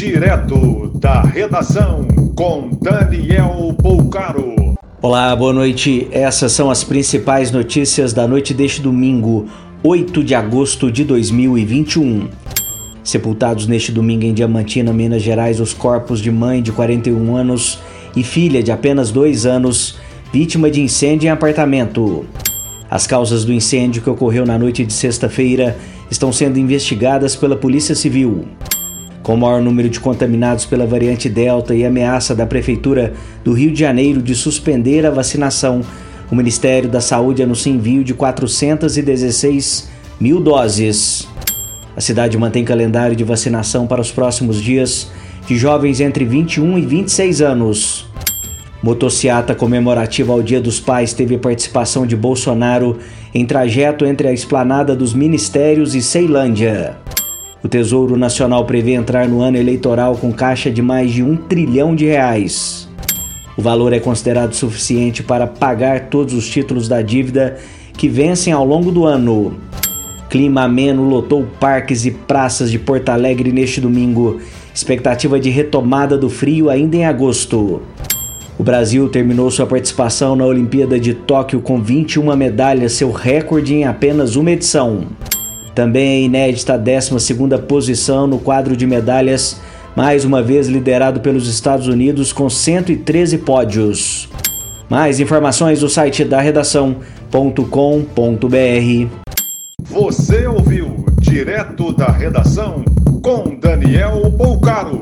Direto da redação com Daniel Poucaro. Olá, boa noite. Essas são as principais notícias da noite deste domingo, 8 de agosto de 2021. Sepultados neste domingo em Diamantina, Minas Gerais, os corpos de mãe de 41 anos e filha de apenas 2 anos, vítima de incêndio em apartamento. As causas do incêndio que ocorreu na noite de sexta-feira estão sendo investigadas pela Polícia Civil. Com o maior número de contaminados pela variante Delta e ameaça da Prefeitura do Rio de Janeiro de suspender a vacinação, o Ministério da Saúde anuncia envio de 416 mil doses. A cidade mantém calendário de vacinação para os próximos dias de jovens entre 21 e 26 anos. Motociata comemorativa ao Dia dos Pais teve participação de Bolsonaro em trajeto entre a esplanada dos Ministérios e Ceilândia. O Tesouro Nacional prevê entrar no ano eleitoral com caixa de mais de um trilhão de reais. O valor é considerado suficiente para pagar todos os títulos da dívida que vencem ao longo do ano. Clima ameno lotou parques e praças de Porto Alegre neste domingo. Expectativa de retomada do frio ainda em agosto. O Brasil terminou sua participação na Olimpíada de Tóquio com 21 medalhas, seu recorde em apenas uma edição. Também inédita a 12 posição no quadro de medalhas, mais uma vez liderado pelos Estados Unidos com 113 pódios. Mais informações do site da redação.com.br. Você ouviu direto da redação com Daniel Bolcaro.